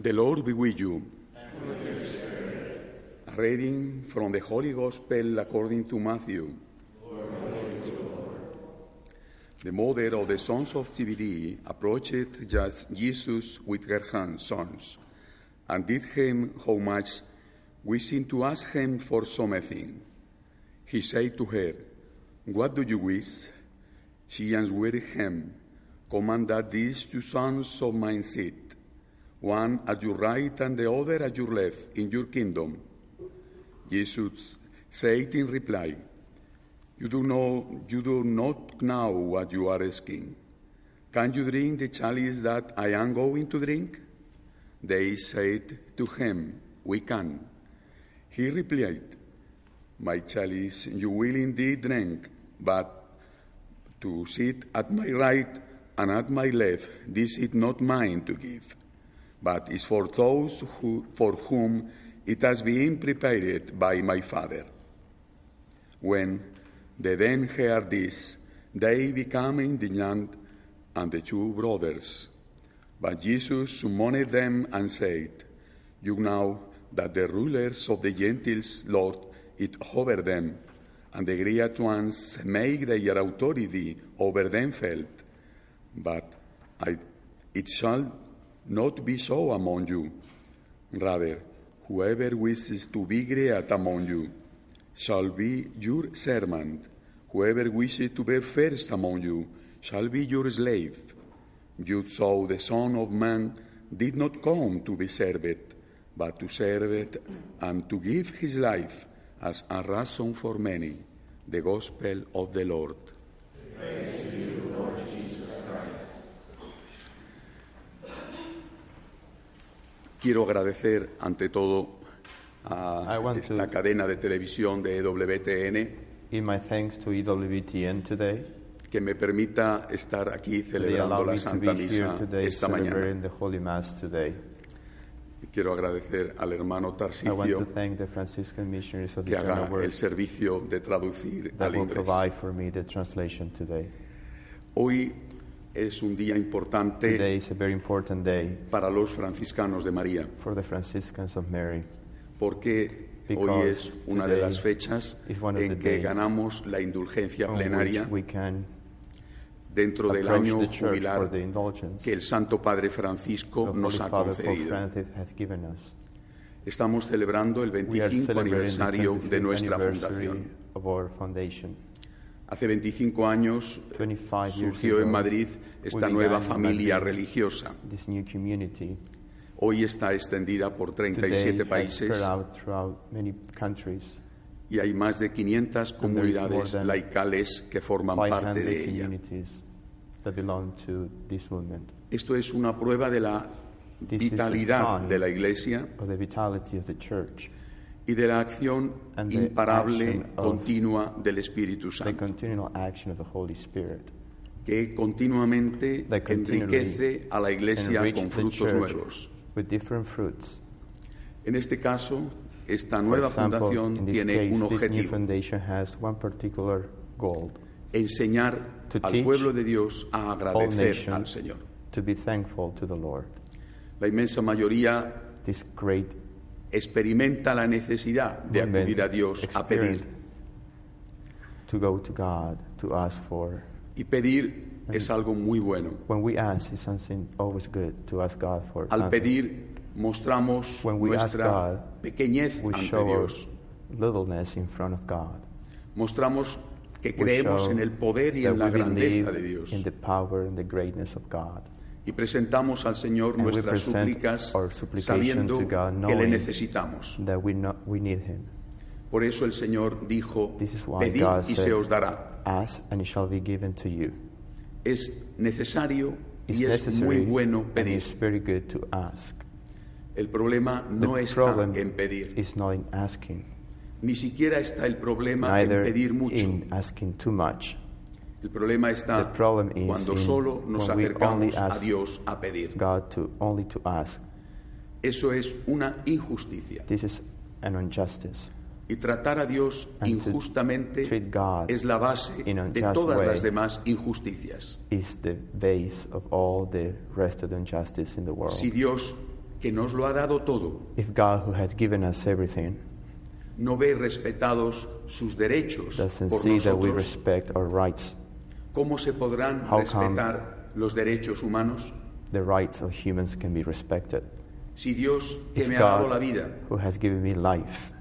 The Lord be with you. A reading from the Holy Gospel according to Matthew. The mother of the sons of Zebedee approached just Jesus with her sons, and did him how much, wishing to ask him for something. He said to her, What do you wish? She answered him, Command that these two sons of mine sit, one at your right and the other at your left, in your kingdom. Jesus said in reply, You do, know, you do not know what you are asking. Can you drink the chalice that I am going to drink? They said to him, We can. He replied, My chalice you will indeed drink, but to sit at my right and at my left, this is not mine to give, but is for those who, for whom it has been prepared by my Father. When they then heard this, they became indignant and the two brothers. But Jesus summoned them and said, You know that the rulers of the Gentiles lord it over them, and the great ones make their authority over them felt. But I, it shall not be so among you. Rather, whoever wishes to be great among you shall be your servant. Whoever wishes to be first among you shall be your slave. You saw the Son of Man did not come to be served, but to serve it and to give his life as a ransom for many. The Gospel of the Lord. Quiero agradecer ante todo a esta cadena de televisión de EWTN my thanks to EWTN today. que me permita estar aquí celebrando la Santa Misa today esta mañana. the Holy Mass today. Quiero agradecer al hermano Tarsicio que haga el servicio de traducir al inglés. Hoy es un día importante Today is a very important day para los franciscanos de María, for the Franciscans of Mary. porque hoy Because es una de today las fechas is one of en the que days ganamos la indulgencia on plenaria which we can dentro del approach año the church for jubilar the indulgence que el Santo Padre Francisco Holy nos ha Father Pope concedido. Francis has given us. Estamos celebrando el We are 25 celebrating the aniversario de 25th nuestra anniversary fundación. of our foundation. Hace 25 años 25 years surgió en Madrid esta nueva familia religiosa. This new community Hoy está extendida por today 37 has países spread out throughout many countries. y hay más de 500 And there is more comunidades laicales que forman parte 500 de ella. Esto es una prueba de la vitalidad de la Iglesia y de la acción imparable, continua del Espíritu Santo. que continuamente enriquece a la iglesia con frutos nuevos. with different fruits. En este caso, esta nueva fundación tiene case, un objetivo, foundation has one particular goal, enseñar To al pueblo de Dios a agradecer al Señor. to be thankful to the Lord. La inmensa mayoría experimenta la necesidad de acudir a Dios a pedir. to go to God, to ask for. Y pedir es algo muy bueno. When we ask, it's something always good to ask God for Al pedir mostramos When we ask nuestra God, pequeñez we ante show Dios. littleness in front of God. Mostramos que creemos en el poder y en la grandeza de Dios. in the power and the greatness of God. Y presentamos al Señor And nuestras súplicas sabiendo God, que le necesitamos. That we, know, we need Him. Por eso el Señor dijo, pedid God y said, se os dará. Ask and it shall be given to you. Es necesario It's y es muy bueno pedir. very good to ask. El problema no the está problem en pedir. is not in asking, Ni siquiera está el problema en neither pedir mucho. in asking too much. El problema está The problem is cuando solo nos acercamos a Dios a pedir. God to only to ask. Eso es una injusticia. This is an injustice. Y tratar a Dios And to injustamente treat God es la base de todas las demás injusticias. Is the base of all the rest of the injustice in the world. Si Dios, que nos lo ha dado todo, If God, who has given us everything, no ve respetados sus derechos por see that we nosotros, respect our rights, ¿cómo se podrán How respetar los derechos humanos? the rights of humans can be respected. Si Dios, que If me ha dado God, la vida, who has given me life,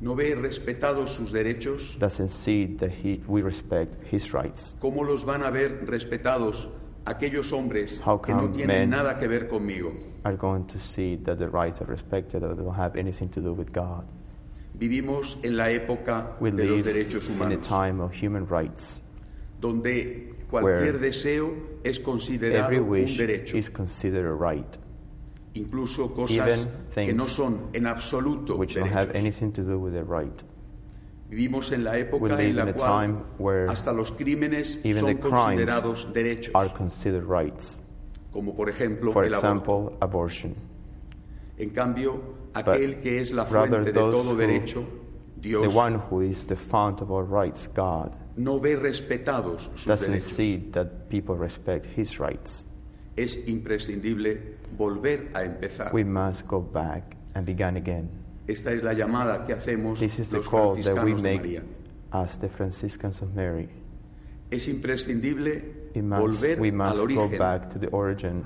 no ve respetados sus derechos, doesn't see that he, we respect his rights, ¿cómo los van a ver respetados aquellos hombres How que no tienen nada que ver conmigo? are going to see that the rights are respected or don't have anything to do with God. Vivimos en la época We de los live derechos in a humanos, time of human rights. Donde cualquier deseo es considerado un derecho, is considered a right, incluso cosas que no son en absoluto which don't have derechos. anything to do with a right. Vivimos en la época en la cual hasta los crímenes son the considerados derechos, Are considered rights. como por ejemplo For el aborto. example, abortion. En cambio, aquel que es la fuente de todo who- derecho, The one who is the fount of all rights, God, no ve respetados sus doesn't derechos. see that people respect his rights. Es imprescindible volver a empezar. We must go back and begin again. Esta es la llamada que hacemos This is the los call that we franciscanos de make María. as the Franciscans of Mary. Es imprescindible We must, volver we al must go origen back to the origin.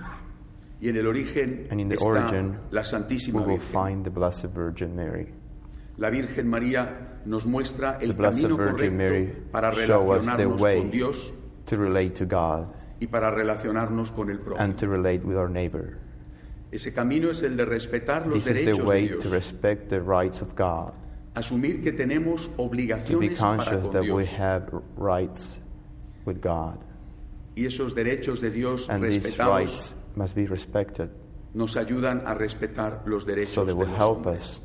y en el origen And in the está origin, la We Santísima will Virgen. find the Blessed Virgin Mary. La Virgen María nos muestra The el camino correcto para the relacionarnos con Dios to relate to God y para relacionarnos con el prójimo. and to relate with our neighbor. Ese camino es el de respetar los This is derechos the de way Dios, to respect the rights of God, asumir que tenemos to be obligaciones para con that we Dios have rights with God, y esos derechos de Dios and respetados must be respected nos ayudan a respetar los derechos so de los hombres.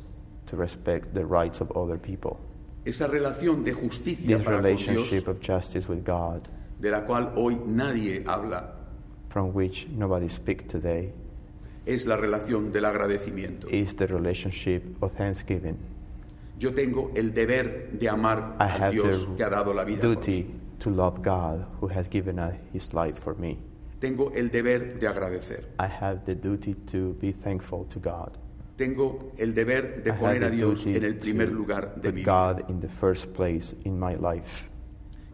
To respect the rights of other people. Esa relación de justicia This para con Dios, relationship of justice with God, de la cual hoy nadie habla, from which nobody speaks today, es la relación del agradecimiento. is the relationship of thanksgiving. Yo tengo el deber de amar I have Dios the que ha dado la vida. por mí. duty to love God who has given us his life for me. Tengo el deber de agradecer. I have the duty to be thankful to God. Tengo el deber de I poner a Dios en el primer lugar de mi vida. God in the first place in my life.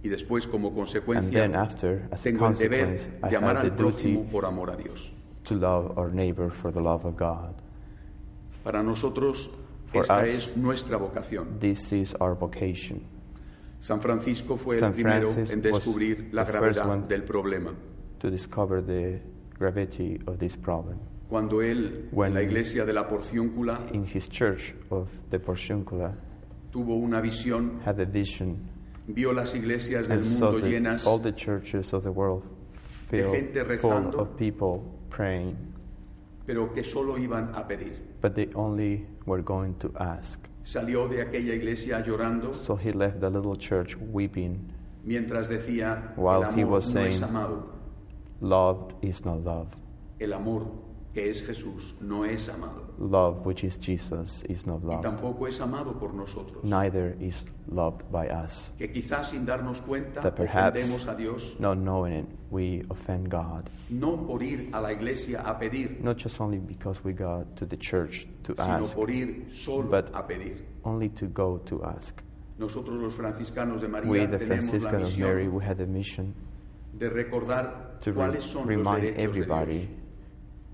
Y después, como consecuencia, then after, tengo el deber de amar al prójimo por amor a Dios. to love our neighbor for the love of God. Para nosotros, For esta us, es nuestra vocación. This is our vocation. San Francisco fue el San primero Francis en descubrir la gravedad del problema. to discover the gravity of this problem. Cuando él, en la iglesia de la Porciúncula, In his church of the Porciuncula, tuvo una visión, had a vision vio las iglesias del and saw mundo the, llenas all the churches of the world filled gente full rezando. of people praying, pero que solo iban a pedir. but they only were going to ask. Salió de aquella iglesia llorando So he left the little church weeping mientras decía, While el he amor was no es saying- amado, Love is not love. el amor que es Jesús no es amado. Love, which is Jesus, is not Y tampoco es amado por nosotros. Neither is loved by us. Que quizás sin darnos cuenta That perhaps, ofendemos a Dios, not knowing it, we offend God. no por ir a la iglesia a pedir, Not just only because we go to the church to sino ask, por ir solo but- a pedir. only to go to ask. Nosotros los franciscanos de María We, the tenemos la of Mary, we had the mission de recordar to re- cuáles son los remind derechos de everybody Dios.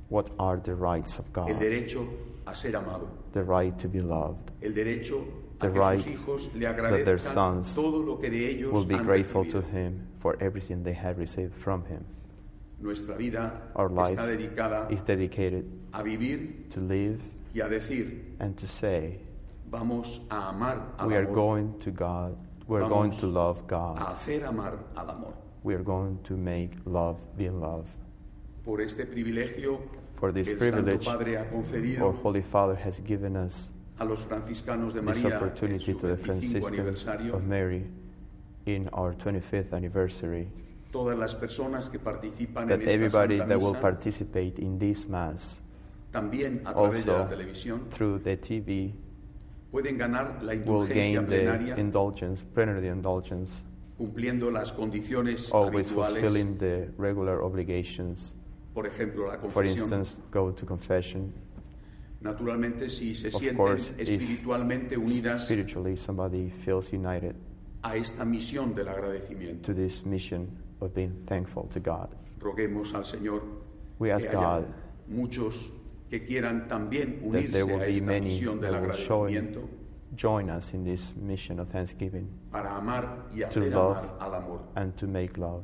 What are the rights of El God. derecho a ser amado, The right to be loved. el derecho The right sus hijos le that their sons todo lo que de Will be grateful to. Him for everything they have received from Him. Vida Our life está is dedicated a vivir to live y a decir, and to say, vamos a amar al we are going to God, we are going to love a God, hacer amar al amor. we are going to make love be love. Por este privilegio For this que el privilege, Padre ha Our concedido Holy Father has given us a los franciscanos de this María en opportunity su to the 25 Franciscans aniversario, of Mary in our 25th anniversary todas las personas que participan that en esta everybody Santa that will Misa, participate in this Mass también a través de la also televisión, through the TV pueden ganar la will indulgencia gain the plenaria indulgence, plenary indulgence, cumpliendo las condiciones always habituales, fulfilling the regular obligations. Por ejemplo, la For instance, go to confession. Naturalmente, si se Of sienten course, if espiritualmente unidas Spiritually, somebody feels united a esta misión del agradecimiento, to this mission of being thankful to God. roguemos al Señor We ask que haya God muchos que quieran también that unirse there will a be esta many misión del that will agradecimiento join, join us in this mission of thanksgiving para amar y to hacer love amar al amor. and to make love.